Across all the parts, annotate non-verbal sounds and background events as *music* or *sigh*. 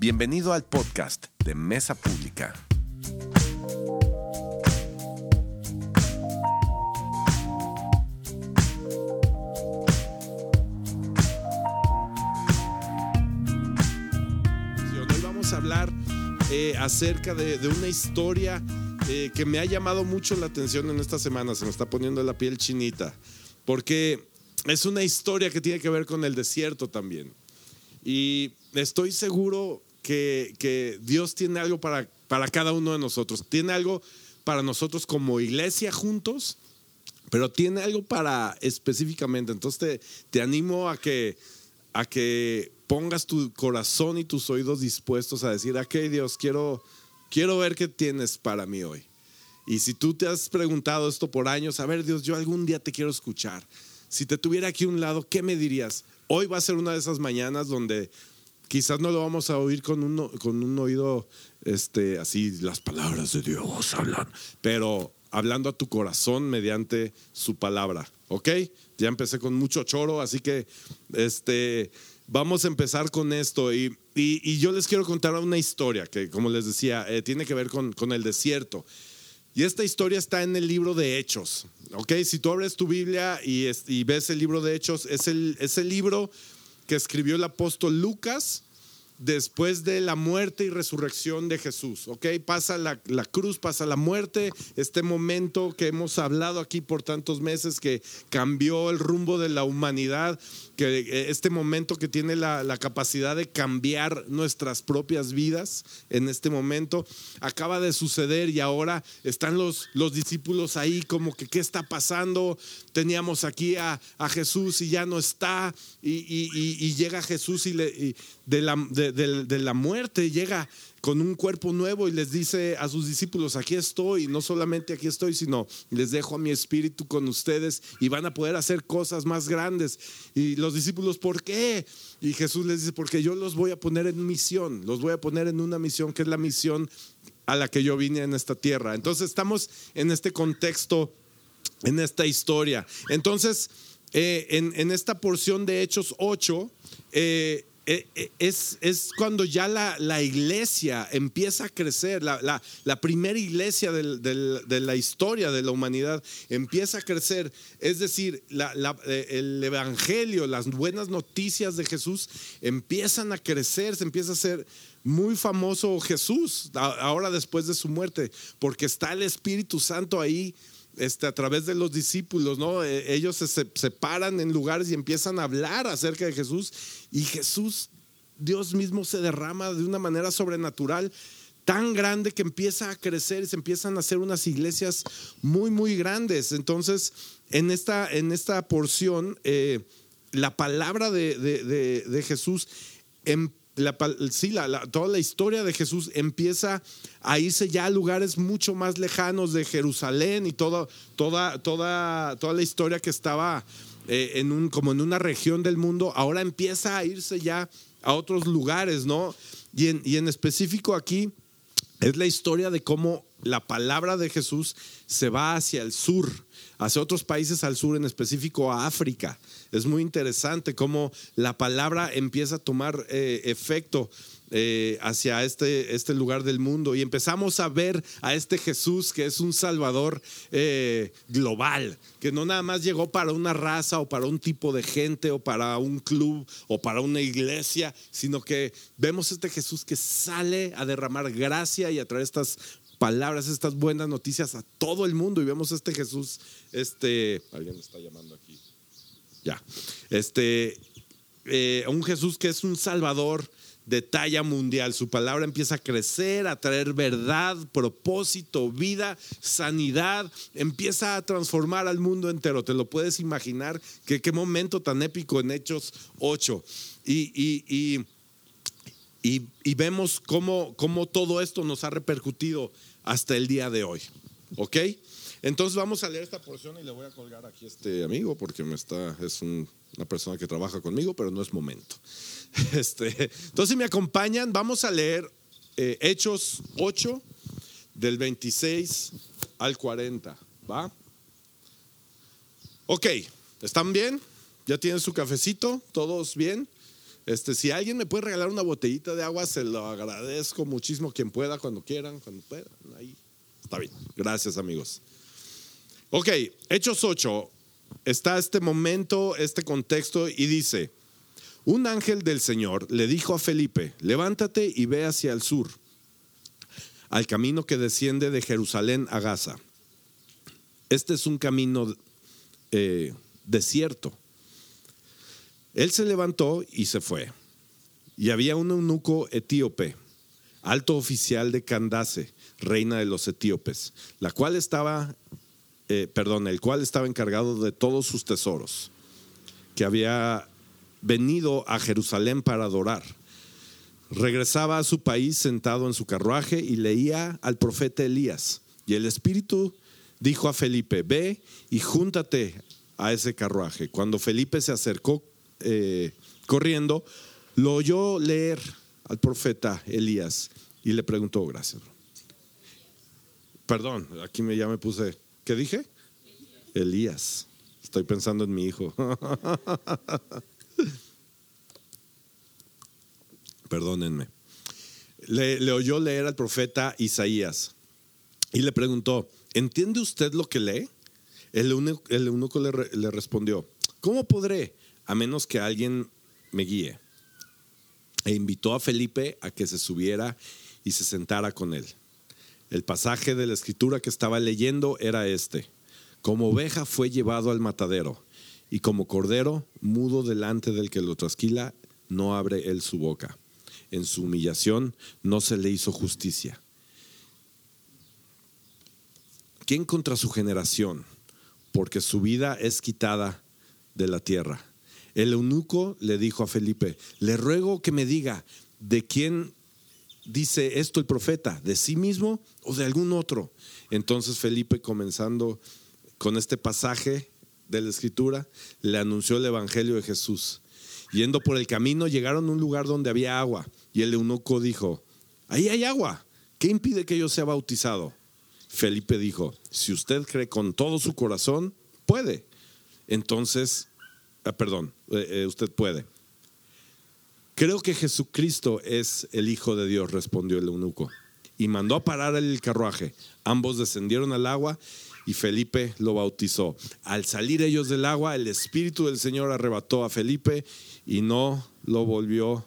Bienvenido al podcast de Mesa Pública. Hoy vamos a hablar eh, acerca de, una historia eh, que me ha llamado mucho la atención en esta semana. Se me está poniendo la piel chinita. Porque es una historia que tiene que ver con el desierto también. Y estoy seguro que, Dios tiene algo para, para cada uno de nosotros. Tiene algo para nosotros como iglesia juntos, pero tiene algo para específicamente. Entonces te, te animo a que, a que pongas tu corazón y tus oídos dispuestos a decir, ok Dios, quiero, quiero ver qué tienes para mí hoy. Y si tú te has preguntado esto por años, a ver Dios, yo algún día te quiero escuchar. Si te tuviera aquí a un lado, ¿qué me dirías? Hoy va a ser una de esas mañanas donde quizás no lo vamos a oír con un, con un oído este, así, las palabras de Dios hablan, pero hablando a tu corazón mediante su palabra, ¿ok? Ya empecé con mucho choro, así que este, vamos a empezar con esto y, y, y yo les quiero contar una historia que, como les decía, eh, tiene que ver con, con el desierto. Y esta historia está en el libro de Hechos. ¿ok? Si tú abres tu Biblia y, y ves el libro de Hechos, es el, es el libro que escribió el apóstol Lucas después de la muerte y resurrección de Jesús. ¿ok? Pasa la, la, cruz, pasa la muerte, este momento que hemos hablado aquí por tantos meses que cambió el rumbo de la humanidad, que eh, este momento que tiene la, la capacidad de cambiar nuestras propias vidas en este momento, acaba de suceder y ahora están los, los discípulos ahí como que qué está pasando, teníamos aquí a, a Jesús y ya no está, y, y, llega Jesús y, le, de, la, de, la muerte llega con un cuerpo nuevo y les dice a sus discípulos, aquí estoy, no solamente aquí estoy, sino les dejo a mi espíritu con ustedes y van a poder hacer cosas más grandes. Y los discípulos, ¿por qué? Y Jesús les dice, porque yo los voy a poner en misión, los voy a poner en una misión que es la misión a la que yo vine en esta tierra. Entonces estamos en este contexto, en esta historia. Entonces, eh, en, en, esta porción de Hechos 8, eh, es, es, cuando ya la, la, iglesia empieza a crecer, la, la, primera iglesia del, de la historia de la humanidad empieza a crecer. Es decir, el evangelio, las buenas noticias de Jesús empiezan a crecer, se empieza a hacer muy famoso Jesús ahora después de su muerte, porque está el Espíritu Santo ahí. Este, a través de los discípulos, ¿no? Ellos se separan en lugares y empiezan a hablar acerca de Jesús y Jesús, Dios mismo se derrama de una manera sobrenatural tan grande que empieza a crecer y se empiezan a hacer unas iglesias muy, muy grandes. Entonces, en esta, en esta porción, eh, la palabra de, de, de, de Jesús empieza sí, la, toda la historia de Jesús empieza a irse ya a lugares mucho más lejanos de Jerusalén y todo, toda, toda, toda la historia que estaba eh, en un, como en una región del mundo, ahora empieza a irse ya a otros lugares, ¿no? Y en, y en específico aquí es la historia de cómo la palabra de Jesús se va hacia el sur, hacia otros países al sur, en específico a África. Es muy interesante cómo la palabra empieza a tomar eh, efecto eh, hacia este, este lugar del mundo y empezamos a ver a este Jesús que es un Salvador eh, global, que no nada más llegó para una raza o para un tipo de gente o para un club o para una iglesia, sino que vemos este Jesús que sale a derramar gracia y a traer estas palabras, estas buenas noticias a todo el mundo y vemos este Jesús, este, alguien me está llamando aquí, ya, este, eh, un Jesús que es un Salvador de talla mundial. Su palabra empieza a crecer, a traer verdad, propósito, vida, sanidad. Empieza a transformar al mundo entero. Te lo puedes imaginar. Que, qué momento tan épico en Hechos 8. Y, y, y, y, y vemos cómo, cómo todo esto nos ha repercutido hasta el día de hoy. ¿Ok? Entonces vamos a leer esta porción y le voy a colgar aquí a este amigo porque me está, es un, una persona que trabaja conmigo, pero no es momento. *laughs* Este, entonces, si me acompañan, vamos a leer eh, Hechos 8, del 26 al 40. ¿Va? Ok, ¿están bien? ¿Ya tienen su cafecito? ¿Todos bien? Este, si alguien me puede regalar una botellita de agua, se lo agradezco muchísimo. Quien pueda, cuando quieran, cuando puedan. Ahí. Está bien. Gracias, amigos. Ok, Hechos 8. Está este momento, este contexto, y dice: Un ángel del Señor le dijo a Felipe: Levántate y ve hacia el sur, al camino que desciende de Jerusalén a Gaza. Este es un camino eh, desierto. Él se levantó y se fue. Y había un eunuco etíope, alto oficial de Candace, reina de los etíopes, la cual estaba, eh, perdón, el cual estaba encargado de todos sus tesoros, que había venido a Jerusalén para adorar. Regresaba a su país sentado en su carruaje y leía al profeta Elías. Y el Espíritu dijo a Felipe, ve y júntate a ese carruaje. Cuando Felipe se acercó eh, corriendo, lo oyó leer al profeta Elías y le preguntó, gracias. Perdón, aquí ya me puse, ¿qué dije? Elías. Estoy pensando en mi hijo. *laughs* Perdónenme. Le, oyó leer al profeta Isaías y le preguntó, ¿entiende usted lo que lee? El eunuco, le, le respondió, ¿cómo podré a menos que alguien me guíe? E invitó a Felipe a que se subiera y se sentara con él. El pasaje de la escritura que estaba leyendo era este. Como oveja fue llevado al matadero, y como cordero, mudo delante del que lo trasquila, no abre él su boca. En su humillación no se le hizo justicia. ¿Quién contra su generación? Porque su vida es quitada de la tierra. El eunuco le dijo a Felipe, le ruego que me diga de quién dice esto el profeta, de sí mismo o de algún otro. Entonces Felipe, comenzando con este pasaje de la escritura, le anunció el Evangelio de Jesús. Yendo por el camino, llegaron a un lugar donde había agua. Y el eunuco dijo, ahí hay agua. ¿Qué impide que yo sea bautizado? Felipe dijo, si usted cree con todo su corazón, puede. Entonces, ah, perdón, eh, eh, usted puede. Creo que Jesucristo es el Hijo de Dios, respondió el eunuco. Y mandó a parar el carruaje. Ambos descendieron al agua y Felipe lo bautizó. Al salir ellos del agua, el Espíritu del Señor arrebató a Felipe y no lo volvió,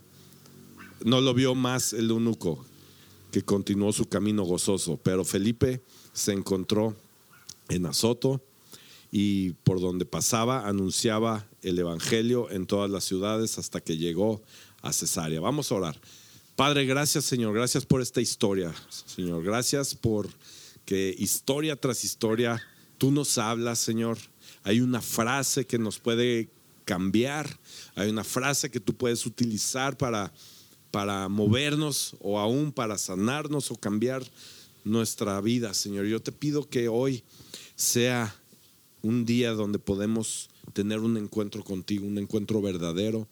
no lo vio más el eunuco, que continuó su camino gozoso. Pero Felipe se encontró en Azoto y por donde pasaba anunciaba el Evangelio en todas las ciudades hasta que llegó a Cesarea. Vamos a orar. Padre, gracias Señor, gracias por esta historia, Señor, gracias por que historia tras historia tú nos hablas, Señor. Hay una frase que nos puede cambiar, hay una frase que tú puedes utilizar para, para movernos o aún para sanarnos o cambiar nuestra vida, Señor. Yo te pido que hoy sea un día donde podemos tener un encuentro contigo, un encuentro verdadero,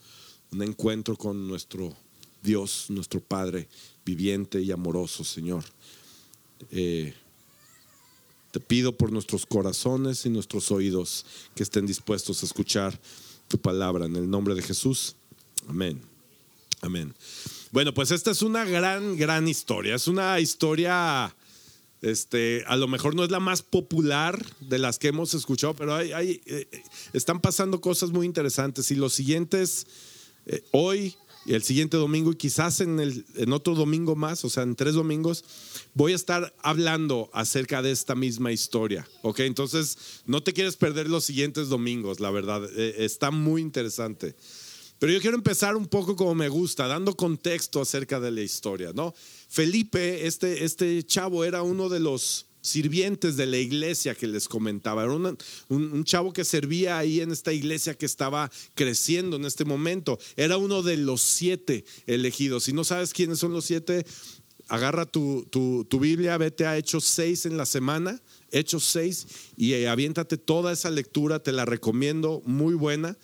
un encuentro con nuestro Dios, nuestro Padre viviente y amoroso, Señor. Eh, te pido por nuestros corazones y nuestros oídos que estén dispuestos a escuchar tu palabra en el nombre de Jesús. Amén. Amén. Bueno, pues esta es una gran, gran historia. Es una historia, este, a lo mejor no es la más popular de las que hemos escuchado, pero hay, eh, están pasando cosas muy interesantes y los siguientes eh, hoy y el siguiente domingo y quizás en, el, en otro domingo más, o sea, en tres domingos, voy a estar hablando acerca de esta misma historia. ¿Ok? Entonces, no te quieres perder los siguientes domingos, la verdad. Eh, está muy interesante. Pero yo quiero empezar un poco como me gusta, dando contexto acerca de la historia, ¿no? Felipe, este, este chavo, era uno de los sirvientes de la iglesia que les comentaba. Era un, chavo que servía ahí en esta iglesia que estaba creciendo en este momento. Era uno de los siete elegidos. Si no sabes quiénes son los siete, agarra tu, tu, Biblia, vete a Hechos 6 en la semana, Hechos 6, y aviéntate toda esa lectura, te la recomiendo, muy buena.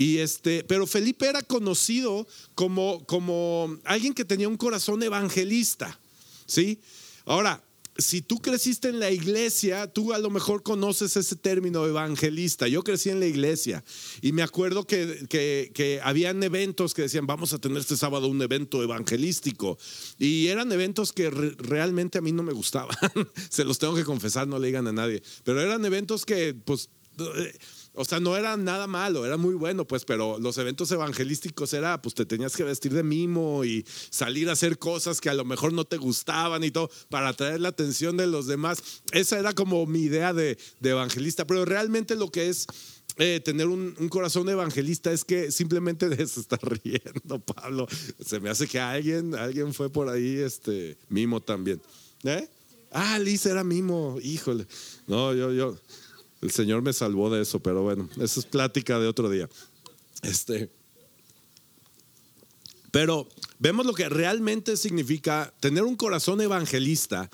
Y este, pero Felipe era conocido como, como alguien que tenía un corazón evangelista, ¿sí? Ahora, si tú creciste en la iglesia, tú a lo mejor conoces ese término evangelista. Yo crecí en la iglesia y me acuerdo que, que, habían eventos que decían, vamos a tener este sábado un evento evangelístico. Y eran eventos que realmente a mí no me gustaban. *laughs* Se los tengo que confesar, no le digan a nadie. Pero eran eventos que, pues... O sea, no era nada malo, era muy bueno, pues, pero los eventos evangelísticos era, pues te tenías que vestir de mimo y salir a hacer cosas que a lo mejor no te gustaban y todo para atraer la atención de los demás. Esa era como mi idea de, evangelista, pero realmente lo que es eh, tener un, corazón evangelista es que simplemente *laughs* se está riendo, Pablo. Se me hace que alguien, alguien fue por ahí, este, mimo también. ¿Eh? Ah, Liz era mimo, híjole. No, yo, yo. El Señor me salvó de eso, pero bueno, esa es plática de otro día. Este, pero vemos lo que realmente significa tener un corazón evangelista.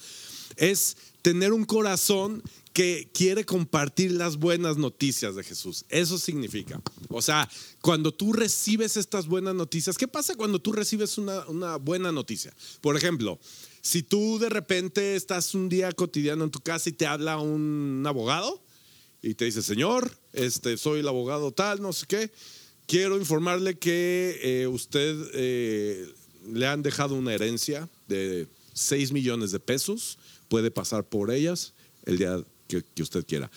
Es tener un corazón que quiere compartir las buenas noticias de Jesús. Eso significa. O sea, cuando tú recibes estas buenas noticias, ¿qué pasa cuando tú recibes una, una buena noticia? Por ejemplo, si tú de repente estás un día cotidiano en tu casa y te habla un abogado y te dice, señor, este, soy el abogado tal, no sé qué, quiero informarle que eh, usted eh, le han dejado una herencia de 6 millones de pesos, puede pasar por ellas el día que, usted quiera.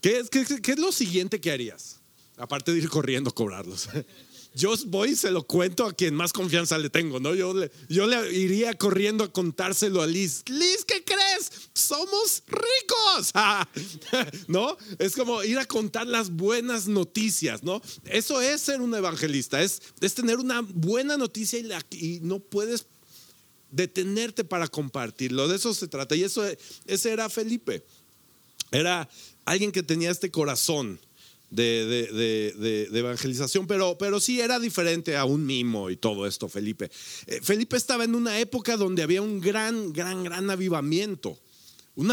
¿Qué, qué es lo siguiente que harías? Aparte de ir corriendo a cobrarlos. *laughs* yo voy y se lo cuento a quien más confianza le tengo, ¿no? Yo le, yo le iría corriendo a contárselo a Liz. Liz, ¿qué crees? Somos ricos. *laughs* ¿No? Es como ir a contar las buenas noticias, ¿no? Eso es ser un evangelista, es, es tener una buena noticia y, no puedes detenerte para compartirlo. De eso se trata. Y eso, ese era Felipe. Era alguien que tenía este corazón de, evangelización, pero, pero sí era diferente a un mimo y todo esto, Felipe. Eh, Felipe estaba en una época donde había un gran, gran, gran avivamiento. Un,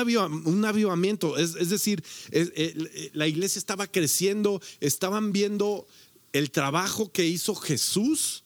avivamiento, es, decir, eh, la iglesia estaba creciendo, estaban viendo el trabajo que hizo Jesús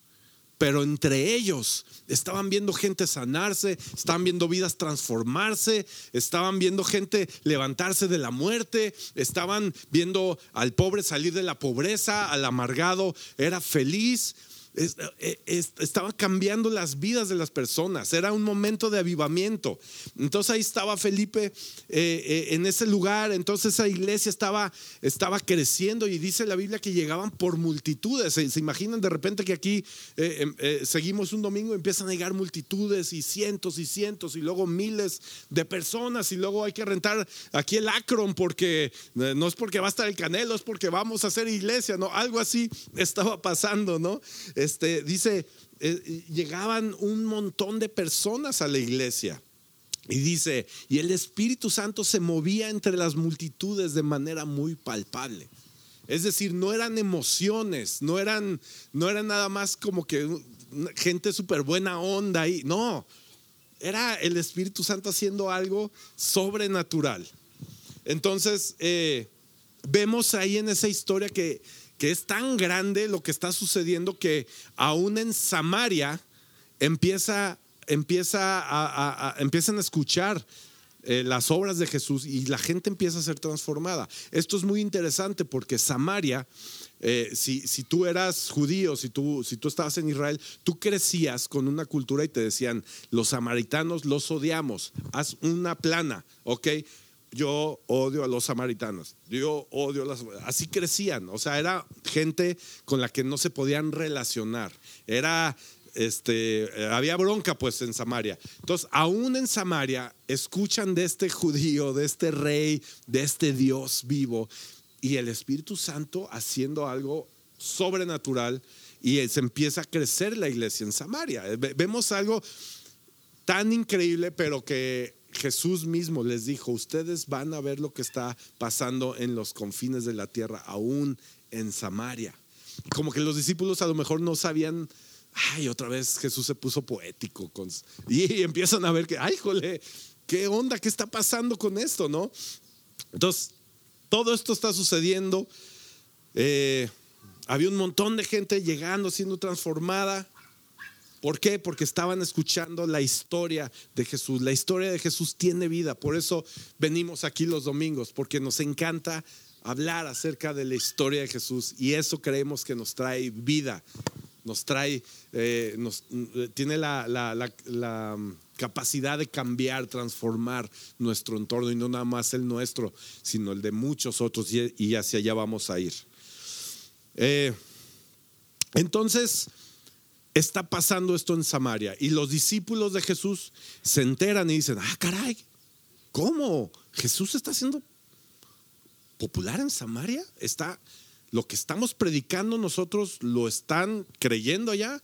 pero entre ellos estaban viendo gente sanarse, estaban viendo vidas transformarse, estaban viendo gente levantarse de la muerte, estaban viendo al pobre salir de la pobreza, al amargado era feliz, eh, estaba cambiando las vidas de las personas, era un momento de avivamiento. Entonces ahí estaba Felipe eh, eh, en ese lugar, entonces esa iglesia estaba, estaba creciendo y dice la Biblia que llegaban por multitudes. ¿Se, imaginan de repente que aquí em, seguimos un domingo y empiezan a llegar multitudes y cientos y cientos y luego miles de personas y luego hay que rentar aquí el Acron porque no es porque va a estar el Canelo, es porque vamos a hacer iglesia, ¿no? Algo así estaba pasando, ¿no? Este, dice, eh, llegaban un montón de personas a la iglesia. Y dice, y el Espíritu Santo se movía entre las multitudes de manera muy palpable. Es decir, no eran emociones, no eran, no nada más como que gente súper buena onda ahí. No, era el Espíritu Santo haciendo algo sobrenatural. Entonces, eh, vemos ahí en esa historia que que es tan grande lo que está sucediendo que aún en Samaria empieza, empieza a, empiezan a escuchar eh, las obras de Jesús y la gente empieza a ser transformada. Esto es muy interesante porque Samaria, eh, si, si, tú eras judío, si tú, si tú estabas en Israel, tú crecías con una cultura y te decían, los samaritanos los odiamos, haz una plana, ¿ok? Yo odio a los samaritanos, yo odio a las... Así crecían, o sea, era gente con la que no se podían relacionar, era, este, había bronca pues en Samaria. Entonces, aún en Samaria, escuchan de este judío, de este rey, de este Dios vivo, y el Espíritu Santo haciendo algo sobrenatural, y se empieza a crecer la iglesia en Samaria. Vemos algo tan increíble, pero que Jesús mismo les dijo, ustedes van a ver lo que está pasando en los confines de la tierra, aún en Samaria. Como que los discípulos a lo mejor no sabían, ay, otra vez Jesús se puso poético y, empiezan a ver que, ay, jole, ¿qué onda? ¿Qué está pasando con esto? ¿No? Entonces, todo esto está sucediendo. Eh, había un montón de gente llegando, siendo transformada. ¿Por qué? Porque estaban escuchando la historia de Jesús. La historia de Jesús tiene vida. Por eso venimos aquí los domingos, porque nos encanta hablar acerca de la historia de Jesús y eso creemos que nos trae vida, nos trae, eh, nos, tiene la, la, capacidad de cambiar, transformar nuestro entorno y no nada más el nuestro, sino el de muchos otros y, hacia allá vamos a ir. Eh, entonces, está pasando esto en Samaria y los discípulos de Jesús se enteran y dicen, ah, caray, ¿cómo? Jesús está siendo popular en Samaria. Está lo que estamos predicando nosotros lo están creyendo allá.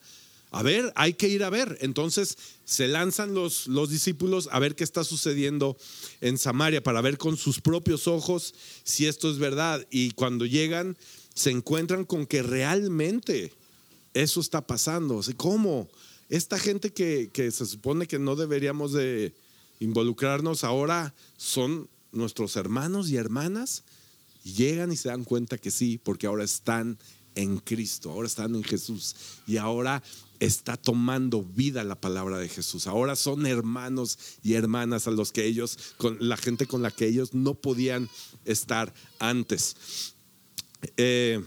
A ver, hay que ir a ver. Entonces se lanzan los, los discípulos a ver qué está sucediendo en Samaria para ver con sus propios ojos si esto es verdad. Y cuando llegan, se encuentran con que realmente eso está pasando. ¿Cómo? Esta gente que, se supone que no deberíamos de involucrarnos ahora son nuestros hermanos y hermanas. Llegan y se dan cuenta que sí, porque ahora están en Cristo, ahora están en Jesús y ahora está tomando vida la palabra de Jesús. Ahora son hermanos y hermanas a los que ellos, con la gente con la que ellos no podían estar antes. Eh,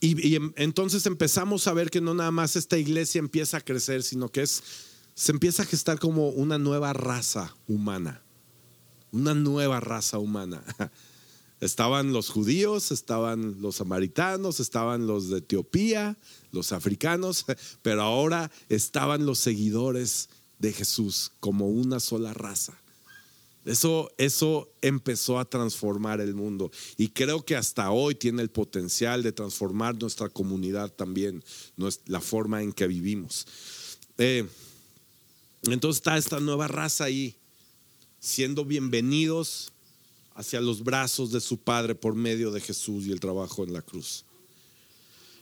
Y, em, entonces empezamos a ver que no nada más esta iglesia empieza a crecer, sino que es, se empieza a gestar como una nueva raza humana. Una nueva raza humana. *laughs* Estaban los judíos, estaban los samaritanos, estaban los de Etiopía, los africanos, *laughs* pero ahora estaban los seguidores de Jesús como una sola raza. Eso, eso empezó a transformar el mundo y creo que hasta hoy tiene el potencial de transformar nuestra comunidad también, la forma en que vivimos. Eh, entonces está esta nueva raza ahí, siendo bienvenidos hacia los brazos de su Padre por medio de Jesús y el trabajo en la cruz.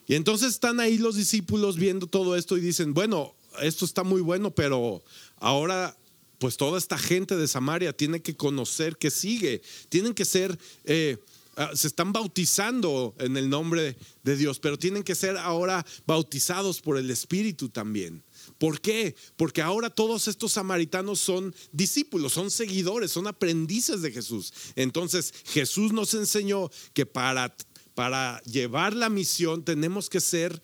Y entonces están ahí los discípulos viendo todo esto y dicen, bueno, esto está muy bueno, pero ahora pues toda esta gente de Samaria tiene que conocer que sigue, tienen que ser, eh, ah, se están bautizando en el nombre de Dios, pero tienen que ser ahora bautizados por el Espíritu también. ¿Por qué? Porque ahora todos estos samaritanos son discípulos, son seguidores, son aprendices de Jesús. Entonces Jesús nos enseñó que para, para llevar la misión tenemos que ser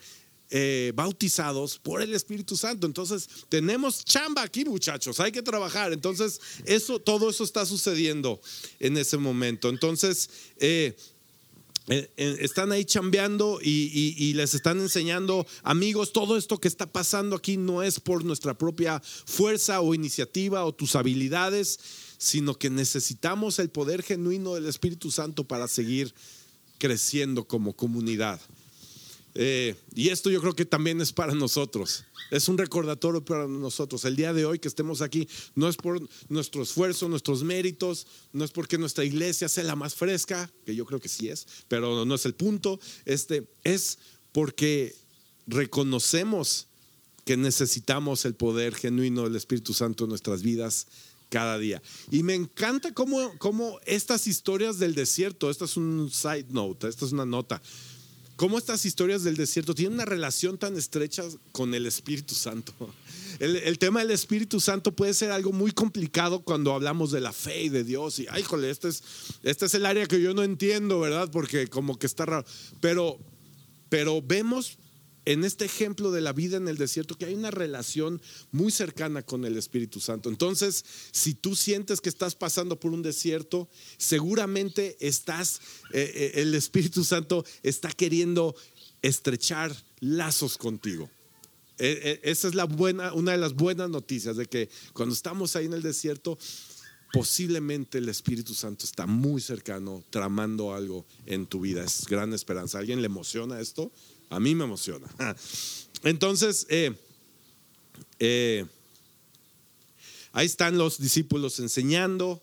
eh, bautizados por el Espíritu Santo. Entonces, tenemos chamba aquí, muchachos, hay que trabajar. Entonces, eso, todo eso está sucediendo en ese momento. Entonces, eh, eh, están ahí chambeando y, y, les están enseñando, amigos, todo esto que está pasando aquí no es por nuestra propia fuerza o iniciativa o tus habilidades, sino que necesitamos el poder genuino del Espíritu Santo para seguir creciendo como comunidad. Eh, y esto yo creo que también es para nosotros. Es un recordatorio para nosotros. El día de hoy que estemos aquí no es por nuestro esfuerzo, nuestros méritos, no es porque nuestra iglesia sea la más fresca, que yo creo que sí es, pero no es el punto. Este es porque reconocemos que necesitamos el poder genuino del Espíritu Santo en nuestras vidas cada día. Y me encanta cómo, cómo estas historias del desierto, esta es un side note, esta es una nota cómo estas historias del desierto tienen una relación tan estrecha con el Espíritu Santo. *laughs* El, tema del Espíritu Santo puede ser algo muy complicado cuando hablamos de la fe y de Dios. Y, ay, jole, este es, este es el área que yo no entiendo, ¿verdad? Porque como que está raro. Pero, pero vemos en este ejemplo de la vida en el desierto que hay una relación muy cercana con el Espíritu Santo. Entonces, si tú sientes que estás pasando por un desierto, seguramente estás, eh, eh, el Espíritu Santo está queriendo estrechar lazos contigo. Eh, esa es la buena, una de las buenas noticias de que cuando estamos ahí en el desierto, posiblemente el Espíritu Santo está muy cercano, tramando algo en tu vida. Es gran esperanza. ¿Alguien le emociona esto? A mí me emociona. *laughs* Entonces, eh, eh, ahí están los discípulos enseñando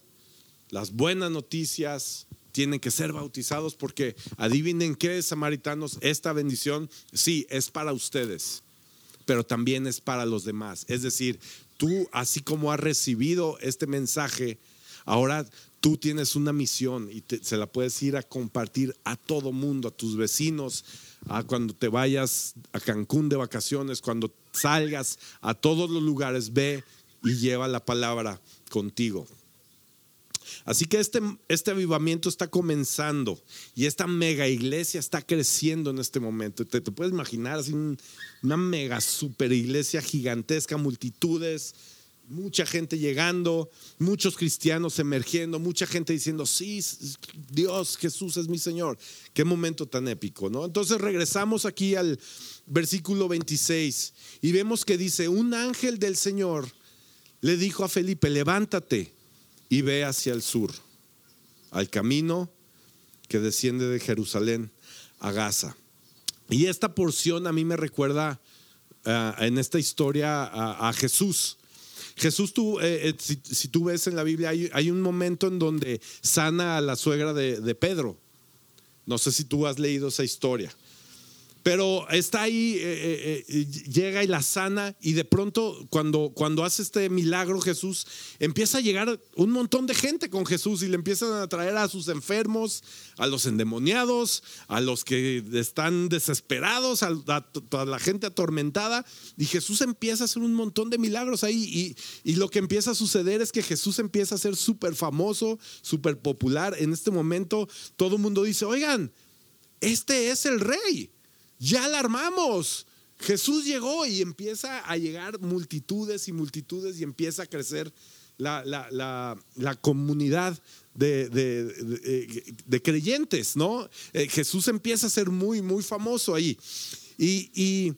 las buenas noticias. Tienen que ser bautizados porque adivinen qué, samaritanos, esta bendición sí es para ustedes, pero también es para los demás. Es decir, tú, así como has recibido este mensaje, Ahora tú tienes una misión y se la puedes ir a compartir a todo mundo, a tus vecinos, a cuando te vayas a Cancún de vacaciones, cuando salgas a todos los lugares, ve y lleva la palabra contigo. Así que este, este avivamiento está comenzando y esta mega iglesia está creciendo en este momento. Te, te puedes imaginar así una mega super iglesia gigantesca, multitudes, mucha gente llegando, muchos cristianos emergiendo, mucha gente diciendo, sí, Dios, Jesús es mi Señor. Qué momento tan épico, ¿no? Entonces regresamos aquí al versículo 26 y vemos que dice, un ángel del Señor le dijo a Felipe, levántate y ve hacia el sur, al camino que desciende de Jerusalén a Gaza. Y esta porción a mí me recuerda ah, en esta historia a, Jesús. Jesús, tú, eh, eh, si, tú ves en la Biblia, hay, un momento en donde sana a la suegra de Pedro. No sé si tú has leído esa historia. Pero está ahí, eh, eh, eh, llega y la sana y de pronto cuando, cuando hace este milagro Jesús, empieza a llegar un montón de gente con Jesús y le empiezan a traer a sus enfermos, a los endemoniados, a los que están desesperados, a, la gente atormentada. Y Jesús empieza a hacer un montón de milagros ahí y, y lo que empieza a suceder es que Jesús empieza a ser súper famoso, súper popular. En este momento todo el mundo dice, oigan, este es el rey ya la armamos. Jesús llegó y empieza a llegar multitudes y multitudes y empieza a crecer la, comunidad de, creyentes, ¿no? Eh, Jesús empieza a ser muy, muy famoso ahí. y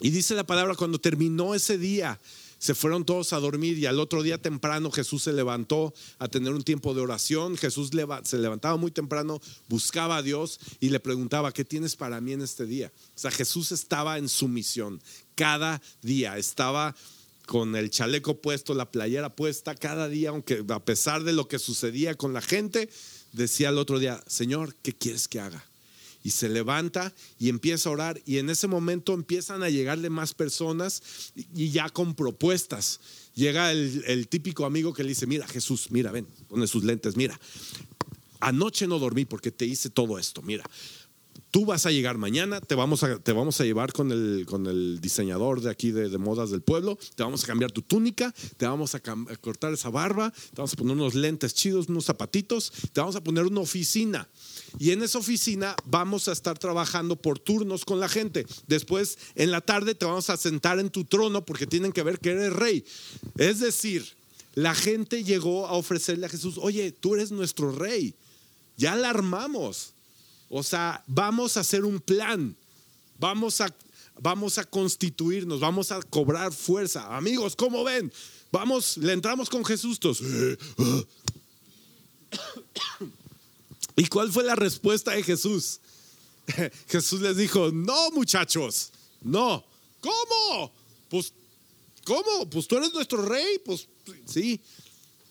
dice la palabra, cuando terminó ese día, se fueron todos a dormir y al otro día temprano Jesús se levantó a tener un tiempo de oración. Jesús se levantaba muy temprano, buscaba a Dios y le preguntaba, ¿qué tienes para mí en este día? O sea, Jesús estaba en su misión cada día, estaba con el chaleco puesto, la playera puesta cada día, aunque a pesar de lo que sucedía con la gente, decía el otro día, Señor, ¿qué quieres que haga? Y se levanta y empieza a orar y en ese momento empiezan a llegarle más personas y ya con propuestas. Llega el, típico amigo que le dice, mira Jesús, mira, ven, pone sus lentes, mira, anoche no dormí porque te hice todo esto, mira. Tú vas a llegar mañana, te vamos a, te vamos a llevar con el, con el diseñador de aquí de, modas del pueblo, te vamos a cambiar tu túnica, te vamos a, a cortar esa barba, te vamos a poner unos lentes chidos, unos zapatitos, te vamos a poner una oficina y en esa oficina vamos a estar trabajando por turnos con la gente. Después, en la tarde, te vamos a sentar en tu trono porque tienen que ver que eres rey. Es decir, la gente llegó a ofrecerle a Jesús, oye, tú eres nuestro rey. Ya la armamos. O sea, vamos a hacer un plan. Vamos a, vamos a constituirnos, vamos a cobrar fuerza. Amigos, ¿cómo ven? Vamos, le entramos con Jesús. Todos. *coughs* *coughs* ¿Y cuál fue la respuesta de Jesús? *laughs* Jesús les dijo, no muchachos, no. ¿Cómo? Pues, ¿cómo? Pues tú eres nuestro rey, pues sí.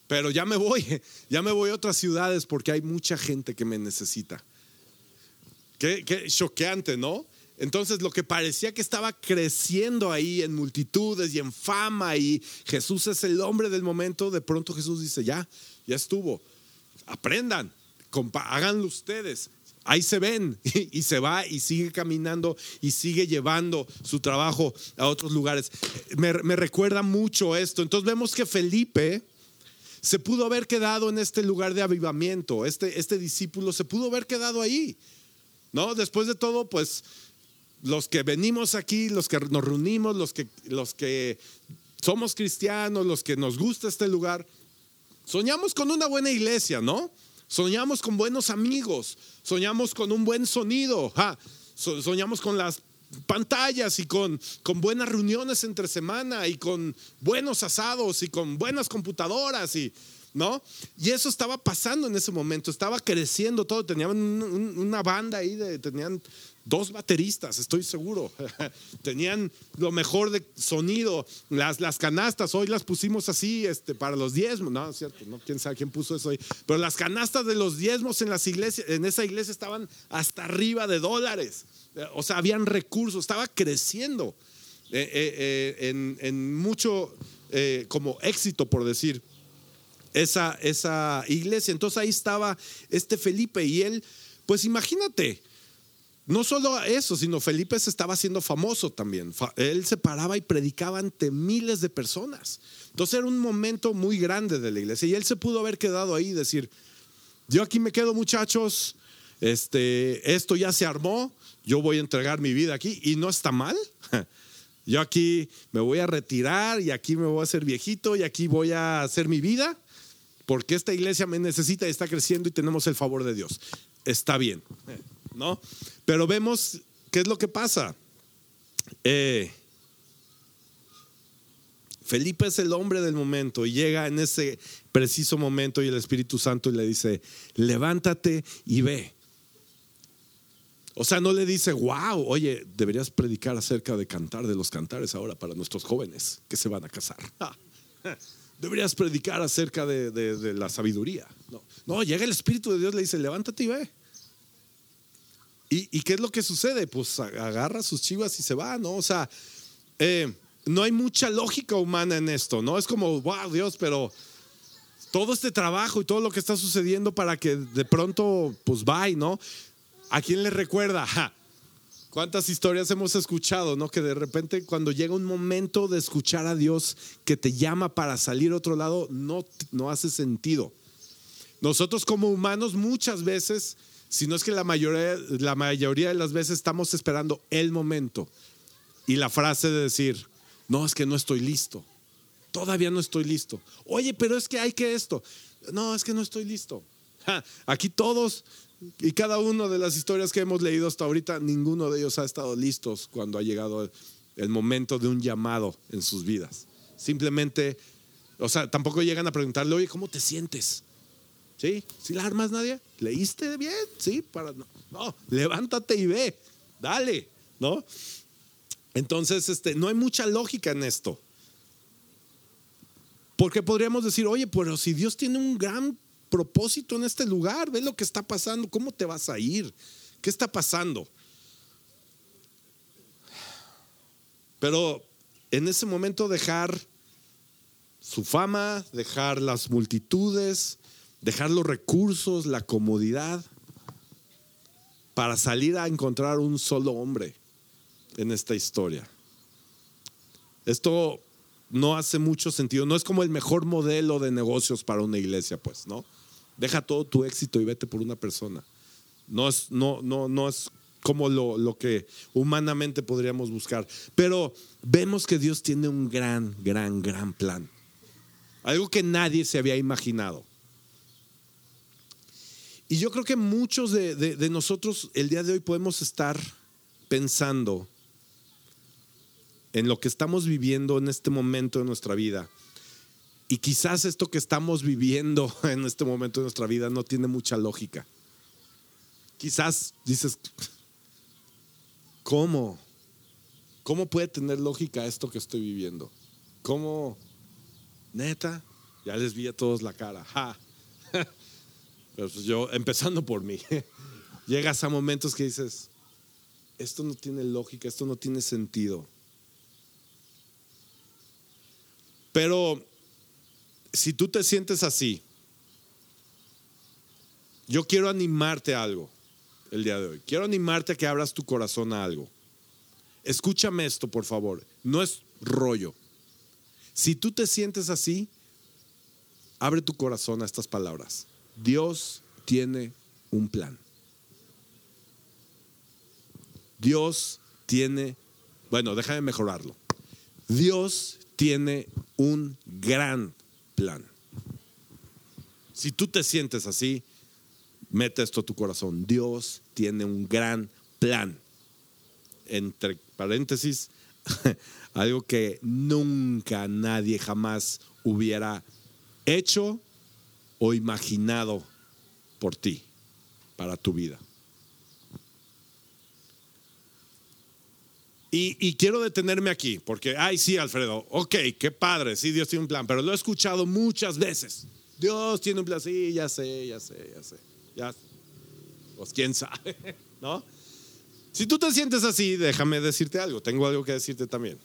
Pero ya me voy, *laughs* ya me voy a otras ciudades porque hay mucha gente que me necesita. Qué, choqueante, ¿no? Entonces lo que parecía que estaba creciendo ahí en multitudes y en fama y Jesús es el hombre del momento, de pronto Jesús dice, ya, ya estuvo, aprendan, háganlo ustedes. Ahí se ven *laughs* y, se va y sigue caminando y sigue llevando su trabajo a otros lugares. Me, recuerda mucho esto. Entonces vemos que Felipe se pudo haber quedado en este lugar de avivamiento. Este, este discípulo se pudo haber quedado ahí. ¿No? Después de todo, pues los que venimos aquí, los que nos reunimos, los que, los que somos cristianos, los que nos gusta este lugar, soñamos con una buena iglesia, ¿no? Soñamos con buenos amigos, soñamos con un buen sonido, soñamos con las pantallas y con, con buenas reuniones entre semana y con buenos asados y con buenas computadoras y, ¿no? Y eso estaba pasando en ese momento, estaba creciendo todo, tenían una banda ahí, de, tenían dos bateristas, estoy seguro. *laughs* Tenían lo mejor de sonido, las, las canastas, hoy las pusimos así este, para los diezmos, no, es cierto, no, quién sabe quién puso eso hoy, pero las canastas de los diezmos en las iglesias, en esa iglesia estaban hasta arriba de dólares, o sea, habían recursos, estaba creciendo eh, eh, eh, en, en, mucho como éxito, por decir. Esa, esa iglesia. Entonces ahí estaba este Felipe y él, pues imagínate, no solo eso, sino Felipe se estaba haciendo famoso también. Él se paraba y predicaba ante miles de personas. Entonces era un momento muy grande de la iglesia y él se pudo haber quedado ahí y decir, yo aquí me quedo muchachos, este, esto ya se armó, yo voy a entregar mi vida aquí y no está mal. *laughs* Yo aquí me voy a retirar y aquí me voy a hacer viejito y aquí voy a hacer mi vida porque esta iglesia me necesita y está creciendo y tenemos el favor de Dios. Está bien, ¿no? Pero vemos qué es lo que pasa. Eh, Felipe es el hombre del momento y llega en ese preciso momento y el Espíritu Santo le dice, levántate y ve. O sea, no le dice, wow, oye, deberías predicar acerca de cantar, de los cantares ahora para nuestros jóvenes que se van a casar. *laughs* deberías predicar acerca de, la sabiduría. No. llega el Espíritu de Dios, le dice, levántate y ve. ¿Y, qué es lo que sucede? Pues agarra sus chivas y se va, ¿no? O sea, eh, no hay mucha lógica humana en esto, ¿no? Es como, wow, Dios, pero todo este trabajo y todo lo que está sucediendo para que de pronto, pues, vaya, ¿no? ¿A quién le recuerda? ¿Cuántas historias hemos escuchado, no? Que de repente cuando llega un momento de escuchar a Dios que te llama para salir a otro lado, no, no hace sentido. Nosotros como humanos muchas veces, si no es que la mayoría, la mayoría de las veces estamos esperando el momento y la frase de decir, no, es que no estoy listo. Todavía no estoy listo. Oye, pero es que hay que esto. No, es que no estoy listo. aquí todos y cada una de las historias que hemos leído hasta ahorita, ninguno de ellos ha estado listos cuando ha llegado el momento de un llamado en sus vidas. Simplemente, o sea, tampoco llegan a preguntarle, oye, ¿cómo te sientes? ¿Sí? ¿Sí la armas nadie? ¿Leíste bien? Sí, para no, no, levántate y ve, dale, ¿no? Entonces, este, no hay mucha lógica en esto. Porque podríamos decir, oye, pero si Dios tiene un gran propósito en este lugar, ve lo que está pasando, ¿cómo te vas a ir? ¿Qué está pasando? Pero en ese momento dejar su fama, dejar las multitudes, dejar los recursos, la comodidad, para salir a encontrar un solo hombre en esta historia. Esto no hace mucho sentido, no es como el mejor modelo de negocios para una iglesia, pues, ¿no? Deja todo tu éxito y vete por una persona. No es, no, no, no es como lo, lo, que humanamente podríamos buscar. Pero vemos que Dios tiene un gran, gran, gran plan. Algo que nadie se había imaginado. Y yo creo que muchos de, de nosotros el día de hoy podemos estar pensando en lo que estamos viviendo en este momento de nuestra vida y quizás esto que estamos viviendo *laughs* en este momento de nuestra vida no tiene mucha lógica. Quizás dices, ¿cómo? ¿Cómo puede tener lógica esto que estoy viviendo? ¿Cómo? Neta, ya les vi a todos la cara. *laughs* Pero pues yo, empezando por mí, *laughs* llegas a momentos que dices, esto no tiene lógica, esto no tiene sentido. Pero si tú te sientes así, yo quiero animarte a algo el día de hoy. Quiero animarte a que abras tu corazón a algo. Escúchame esto, por favor. No es rollo. Si tú te sientes así, abre tu corazón a estas palabras. Dios tiene un plan. Dios tiene, bueno, déjame mejorarlo. Dios tiene un gran plan. Si tú te sientes así, mete esto a tu corazón. Dios tiene un gran plan. Entre paréntesis, *laughs* algo que nunca nadie jamás hubiera hecho o imaginado por ti, para tu vida. Y, quiero detenerme aquí, porque, ay, sí, Alfredo, ok, qué padre, sí, Dios tiene un plan, pero lo he escuchado muchas veces. Dios tiene un plan, sí, ya sé, ya sé, ya sé, ya, pues quién sabe, *laughs* ¿no? Si tú te sientes así, déjame decirte algo, tengo algo que decirte también.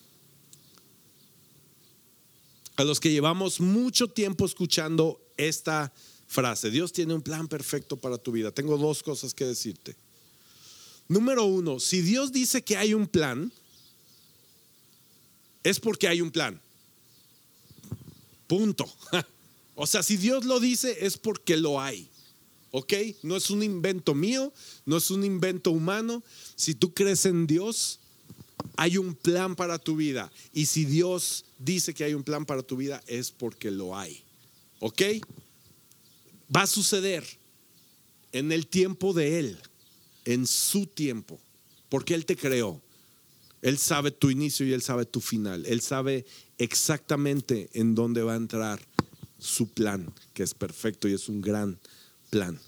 A los que llevamos mucho tiempo escuchando esta frase. Dios tiene un plan perfecto para tu vida. Tengo dos cosas que decirte. Número uno, si Dios dice que hay un plan, es porque hay un plan. Punto. O sea, si Dios lo dice, es porque lo hay. ¿Ok? No es un invento mío, no es un invento humano. Si tú crees en Dios, hay un plan para tu vida. Y si Dios dice que hay un plan para tu vida, es porque lo hay. ¿Ok? Va a suceder en el tiempo de Él, en su tiempo, porque Él te creó. Él sabe tu inicio y Él sabe tu final. Él sabe exactamente en dónde va a entrar su plan, que es perfecto y es un gran plan.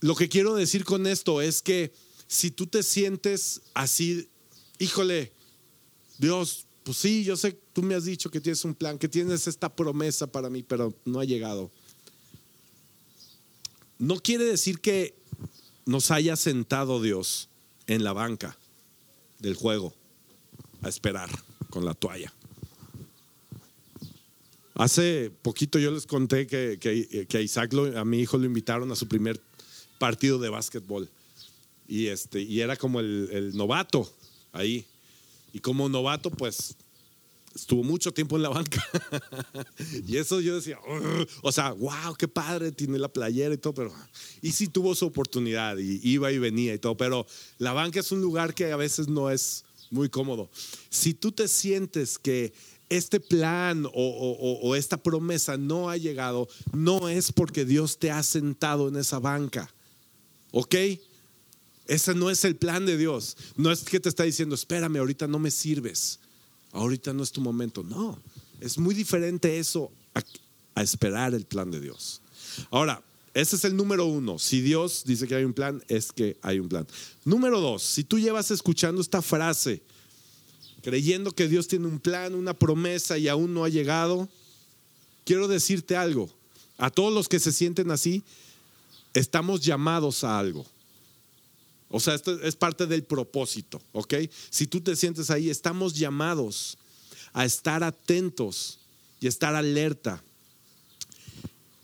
Lo que quiero decir con esto es que si tú te sientes así, híjole, Dios, pues sí, yo sé, tú me has dicho que tienes un plan, que tienes esta promesa para mí, pero no ha llegado. No quiere decir que nos haya sentado Dios en la banca del juego a esperar con la toalla. Hace poquito yo les conté que, que, a Isaac, a mi hijo, lo invitaron a su primer partido de básquetbol. Y, este, y era como el, el novato ahí. Y como novato, pues estuvo mucho tiempo en la banca. *laughs* y eso yo decía, o sea, wow, qué padre, tiene la playera y todo, pero. Y sí tuvo su oportunidad y iba y venía y todo, pero la banca es un lugar que a veces no es muy cómodo. Si tú te sientes que este plan o, esta promesa no ha llegado, no es porque Dios te ha sentado en esa banca. ¿Ok? Ese no es el plan de Dios. No es que te está diciendo, espérame, ahorita no me sirves. Ahorita no es tu momento. No, es muy diferente eso a, a esperar el plan de Dios. Ahora, ese es el número uno. Si Dios dice que hay un plan, es que hay un plan. Número dos, si tú llevas escuchando esta frase, creyendo que Dios tiene un plan, una promesa y aún no ha llegado, quiero decirte algo. A todos los que se sienten así, estamos llamados a algo. O sea, esto es parte del propósito, ¿ok? Si tú te sientes ahí, estamos llamados a estar atentos y estar alerta,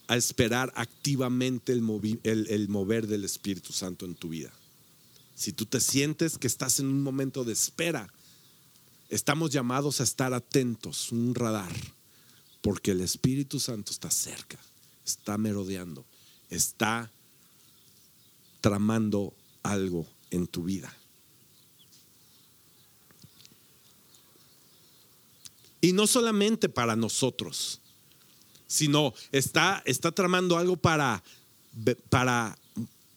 a esperar activamente el, el mover del Espíritu Santo en tu vida. Si tú te sientes que estás en un momento de espera, Estamos llamados a estar atentos, un radar, porque el Espíritu Santo está cerca, está merodeando, está tramando algo en tu vida. Y no solamente para nosotros, sino está, está tramando algo para, para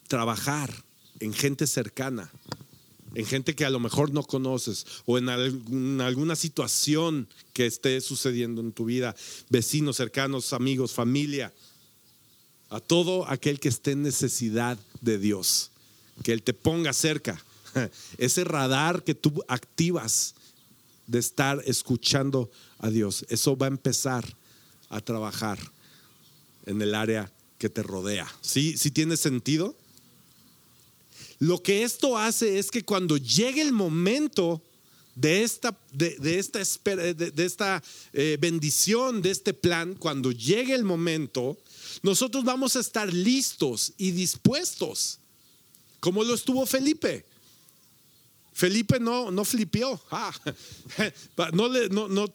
trabajar en gente cercana, en gente que a lo mejor no conoces o en, alguna situación que esté sucediendo en tu vida, vecinos cercanos, amigos, familia, a todo aquel que esté en necesidad de Dios, que Él te ponga cerca. *laughs* Ese radar que tú activas de estar escuchando a Dios, eso va a empezar a trabajar en el área que te rodea. ¿Sí, ¿Sí tiene sentido? Lo que esto hace es que cuando llegue el momento de esta, de, esta, de, esta eh, bendición, de este plan, cuando llegue el momento, nosotros vamos a estar listos y dispuestos, como lo estuvo Felipe. Felipe no, no flipió, *laughs* ah, no, le, no, no.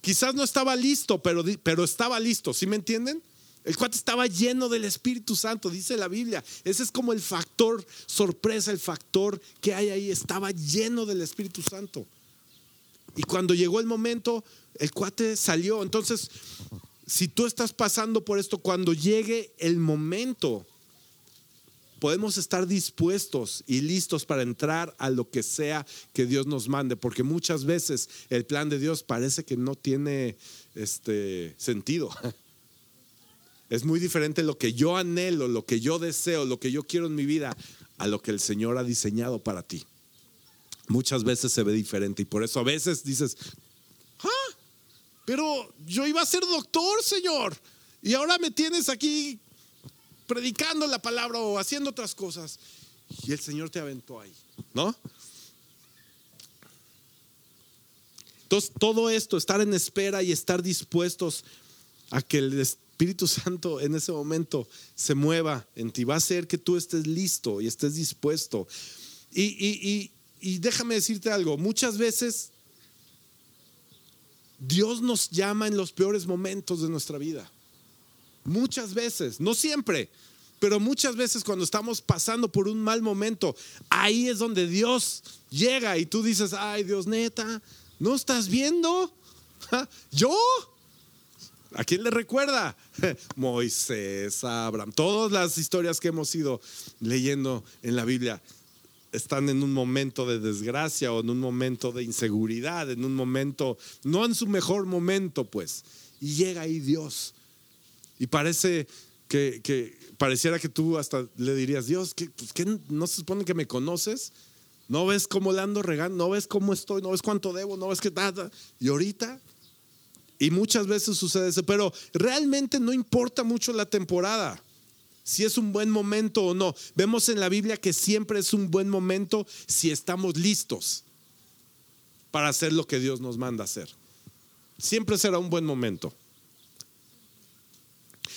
Quizás no estaba listo, pero, pero estaba listo, ¿sí me entienden? El cuate estaba lleno del Espíritu Santo, dice la Biblia. Ese es como el factor sorpresa, el factor que hay ahí. Estaba lleno del Espíritu Santo. Y cuando llegó el momento, el cuate salió. Entonces, si tú estás pasando por esto, cuando llegue el momento, podemos estar dispuestos y listos para entrar a lo que sea que Dios nos mande, porque muchas veces el plan de Dios parece que no tiene este sentido. Es muy diferente lo que yo anhelo, lo que yo deseo, lo que yo quiero en mi vida, a lo que el Señor ha diseñado para ti. Muchas veces se ve diferente y por eso a veces dices, ah, pero yo iba a ser doctor, Señor, y ahora me tienes aquí predicando la palabra o haciendo otras cosas. Y el Señor te aventó ahí, ¿no? Entonces, todo esto, estar en espera y estar dispuestos a que el Espíritu Santo en ese momento se mueva en ti, va a hacer que tú estés listo y estés dispuesto. Y, y, y déjame decirte algo, muchas veces Dios nos llama en los peores momentos de nuestra vida. Muchas veces, no siempre, pero muchas veces cuando estamos pasando por un mal momento, ahí es donde Dios llega y tú dices, ay Dios neta, ¿no estás viendo? ¿Yo? ¿A quién le recuerda? *laughs* Moisés, Abraham, todas las historias que hemos ido leyendo en la Biblia están en un momento de desgracia o en un momento de inseguridad, en un momento, no en su mejor momento, pues. Y llega ahí Dios. Y parece que, pareciera que tú hasta le dirías, Dios, ¿qué, pues, no se supone que me conoces? ¿No ves cómo le ando regando? ¿No ves cómo estoy? ¿No ves cuánto debo? ¿No ves qué nada? Y ahorita, y muchas veces sucede eso, pero realmente no importa mucho la temporada si es un buen momento o no. Vemos en la Biblia que siempre es un buen momento si estamos listos para hacer lo que Dios nos manda hacer. Siempre será un buen momento.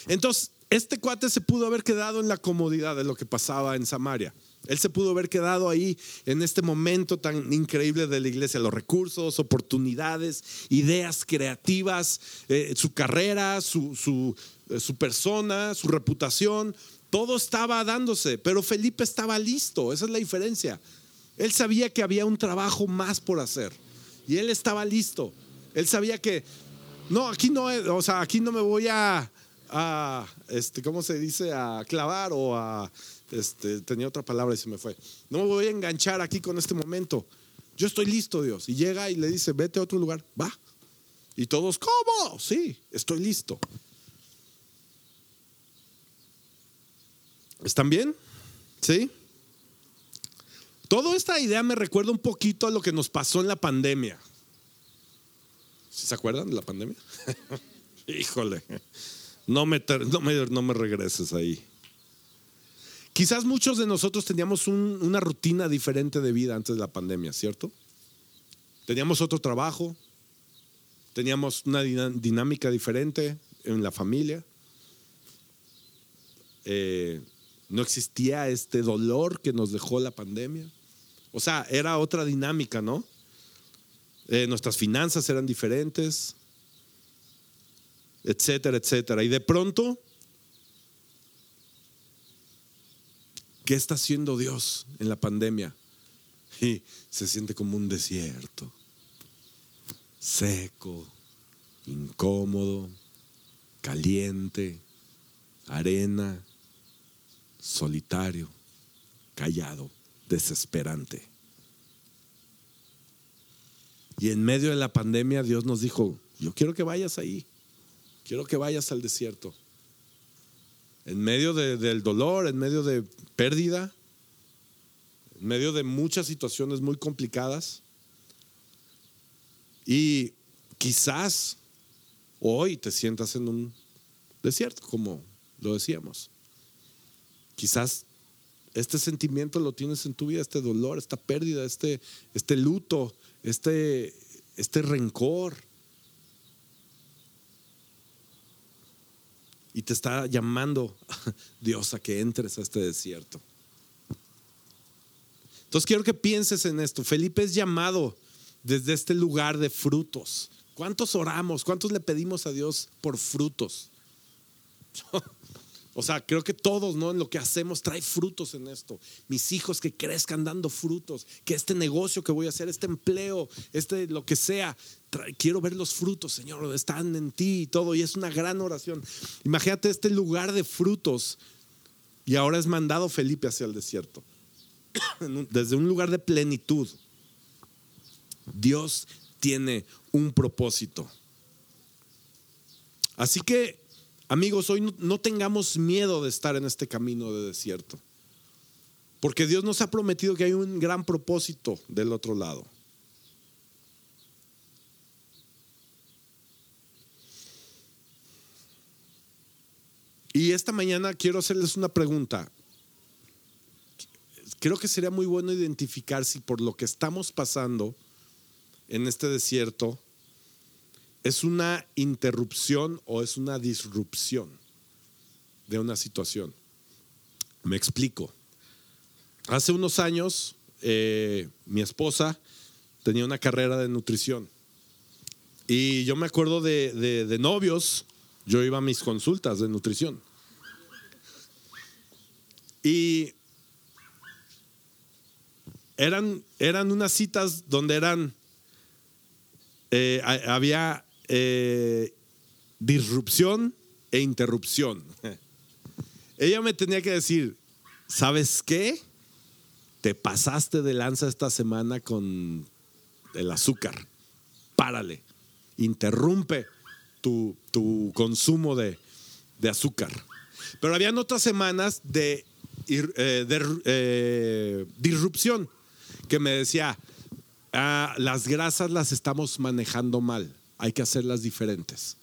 Entonces, este cuate se pudo haber quedado en la comodidad de lo que pasaba en Samaria. Él se pudo haber quedado ahí en este momento tan increíble de la iglesia, los recursos, oportunidades, ideas creativas, eh, su carrera, su, eh, su persona, su reputación, todo estaba dándose, pero Felipe estaba listo, esa es la diferencia. Él sabía que había un trabajo más por hacer y él estaba listo. Él sabía que, no, aquí no, o sea, aquí no me voy a, a este, ¿cómo se dice? A clavar o a, este, tenía otra palabra y se me fue. No me voy a enganchar aquí con este momento. Yo estoy listo, Dios. Y llega y le dice, vete a otro lugar, va. Y todos, ¿cómo? Sí, estoy listo. ¿Están bien? ¿Sí? Toda esta idea me recuerda un poquito a lo que nos pasó en la pandemia. ¿Se acuerdan de la pandemia? *laughs* Híjole, no me, no, me, regreses ahí. Quizás muchos de nosotros teníamos una rutina diferente de vida antes de la pandemia, ¿cierto? Teníamos otro trabajo, teníamos una dinámica diferente en la familia. Eh, no existía este dolor que nos dejó la pandemia. O sea, era otra dinámica, ¿no? Eh, nuestras finanzas eran diferentes, etcétera, etcétera. Y de pronto, ¿qué está haciendo Dios en la pandemia? Y se siente como un desierto, seco, incómodo, caliente, arena, solitario, callado, desesperante. Y en medio de la pandemia Dios nos dijo, yo quiero que vayas ahí, quiero que vayas al desierto. En medio del dolor, en medio de pérdida, en medio de muchas situaciones muy complicadas. Y quizás hoy te sientas en un desierto, como lo decíamos. Quizás este sentimiento lo tienes en tu vida, este dolor, esta pérdida, este, este luto, este, este rencor. Y te está llamando *laughs* Dios a que entres a este desierto. Entonces quiero que pienses en esto. Felipe es llamado desde este lugar de frutos. ¿Cuántos oramos? ¿Cuántos le pedimos a Dios por frutos? *laughs* O sea, creo que todos, ¿no? En lo que hacemos trae frutos en esto. Mis hijos que crezcan dando frutos, que este negocio que voy a hacer, este empleo, este lo que sea, quiero ver los frutos, Señor, están en ti y todo. Y es una gran oración. Imagínate este lugar de frutos. Y ahora es mandado Felipe hacia el desierto. *coughs* Desde un lugar de plenitud. Dios tiene un propósito. Así que Amigos, hoy no, tengamos miedo de estar en este camino de desierto, porque Dios nos ha prometido que hay un gran propósito del otro lado. Y esta mañana quiero hacerles una pregunta. Creo que sería muy bueno identificar si por lo que estamos pasando en este desierto es una interrupción o es una disrupción de una situación. Me explico. Hace unos años, eh, mi esposa tenía una carrera de nutrición. Y yo me acuerdo de, novios, yo iba a mis consultas de nutrición. Y eran, eran unas citas donde eran, eh, había eh, disrupción e interrupción. *laughs* Ella me tenía que decir, ¿sabes qué? Te pasaste de lanza esta semana con el azúcar. Párale. Interrumpe tu, consumo de, azúcar. Pero habían otras semanas de, eh, disrupción que me decía, ah, las grasas las estamos manejando mal, hay que hacerlas diferentes.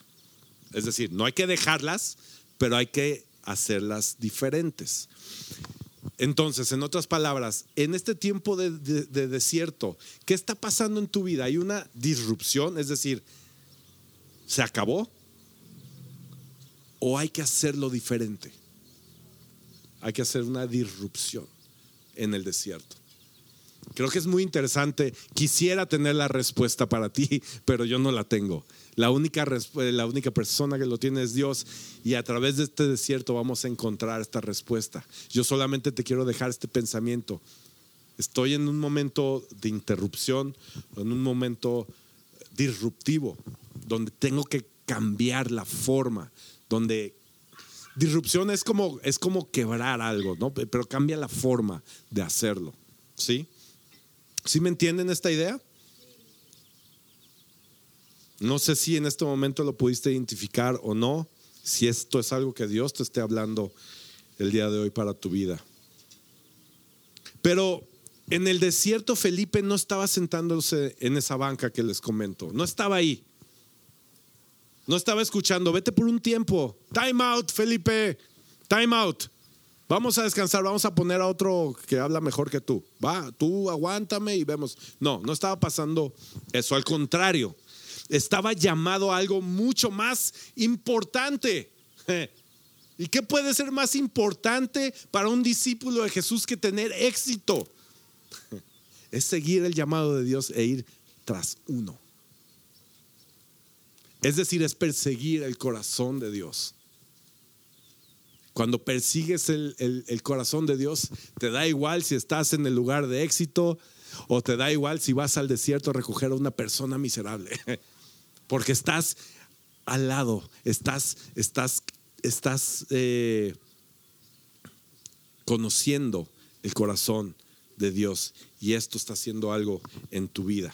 Es decir, no hay que dejarlas, pero hay que hacerlas diferentes. Entonces, en otras palabras, en este tiempo de, de, desierto, ¿qué está pasando en tu vida? ¿Hay una disrupción? Es decir, ¿se acabó? ¿O hay que hacerlo diferente? Hay que hacer una disrupción en el desierto. Creo que es muy interesante. Quisiera tener la respuesta para ti, *laughs* pero yo no la tengo. La única, la única persona que lo tiene es Dios y a través de este desierto vamos a encontrar esta respuesta. Yo solamente te quiero dejar este pensamiento. Estoy en un momento de interrupción, en un momento disruptivo, donde tengo que cambiar la forma, donde disrupción es como, es como quebrar algo, ¿no? pero cambia la forma de hacerlo. ¿Sí? ¿Sí me entienden esta idea? No sé si en este momento lo pudiste identificar o no, si esto es algo que Dios te esté hablando el día de hoy para tu vida. Pero en el desierto Felipe no estaba sentándose en esa banca que les comento, no estaba ahí. No estaba escuchando, vete por un tiempo. Time out, Felipe. Time out. Vamos a descansar, vamos a poner a otro que habla mejor que tú. Va, tú aguántame y vemos. No, no estaba pasando eso, al contrario, estaba llamado a algo mucho más importante. *laughs* ¿Y qué puede ser más importante para un discípulo de Jesús que tener éxito? *laughs* Es seguir el llamado de Dios e ir tras uno. Es decir, es perseguir el corazón de Dios. Cuando persigues el, corazón de Dios, te da igual si estás en el lugar de éxito o te da igual si vas al desierto a recoger a una persona miserable. *laughs* Porque estás al lado, estás, estás, estás eh, conociendo el corazón de Dios y esto está haciendo algo en tu vida.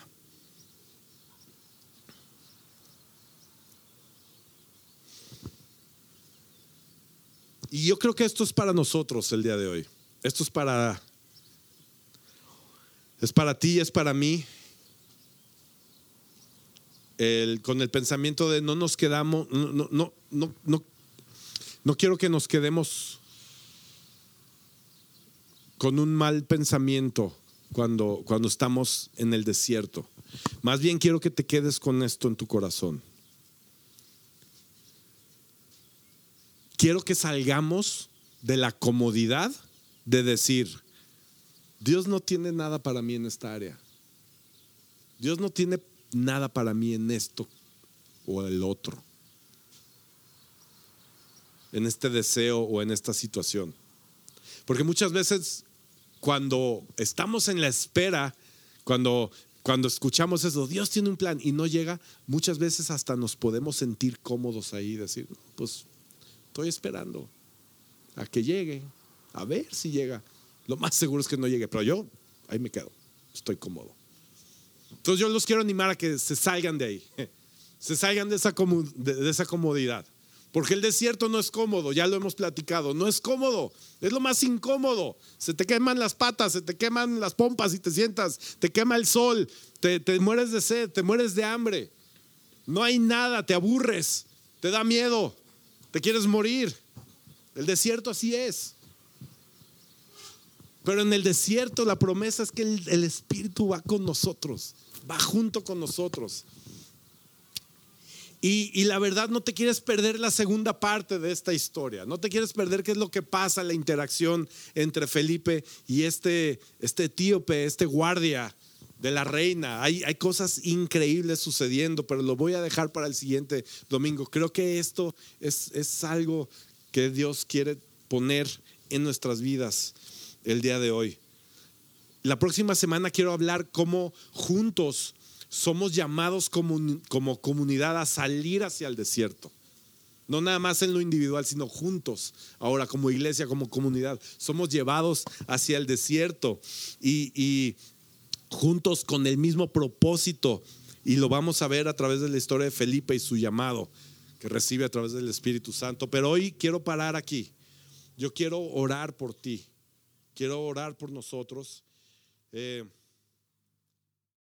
Y yo creo que esto es para nosotros el día de hoy. Esto es para es para ti, es para mí. con el pensamiento de no nos quedamos, no, no, no, no, no quiero que nos quedemos con un mal pensamiento cuando, cuando estamos en el desierto. Más bien quiero que te quedes con esto en tu corazón. Quiero que salgamos de la comodidad de decir, Dios no tiene nada para mí en esta área. Dios no tiene nada para mí en esto o el otro. En este deseo o en esta situación. Porque muchas veces cuando estamos en la espera, cuando, cuando escuchamos eso, Dios tiene un plan y no llega, muchas veces hasta nos podemos sentir cómodos ahí y decir, pues Estoy esperando a que llegue, a ver si llega. Lo más seguro es que no llegue, pero yo ahí me quedo, estoy cómodo. Entonces yo los quiero animar a que se salgan de ahí, *laughs* se salgan de esa, comodidad. Porque el desierto no es cómodo, ya lo hemos platicado, no es cómodo, es lo más incómodo. Se te queman las patas, se te queman las pompas y te sientas, te quema el sol, te, te mueres de sed, te mueres de hambre. No hay nada, te aburres, te da miedo. Te quieres morir. El desierto así es. Pero en el desierto la promesa es que el, Espíritu va con nosotros, va junto con nosotros. Y, la verdad no te quieres perder la segunda parte de esta historia, no te quieres perder qué es lo que pasa, la interacción entre Felipe y este, este etíope, este guardia de la reina. Hay, hay cosas increíbles sucediendo, pero lo voy a dejar para el siguiente domingo. Creo que esto es, es algo que Dios quiere poner en nuestras vidas el día de hoy. La próxima semana quiero hablar cómo juntos somos llamados como, como comunidad a salir hacia el desierto. No nada más en lo individual, sino juntos. Ahora como iglesia, como comunidad, somos llevados hacia el desierto y, y juntos con el mismo propósito. Y lo vamos a ver a través de la historia de Felipe y su llamado que recibe a través del Espíritu Santo. Pero hoy quiero parar aquí. Yo quiero orar por ti. Quiero orar por nosotros. Eh,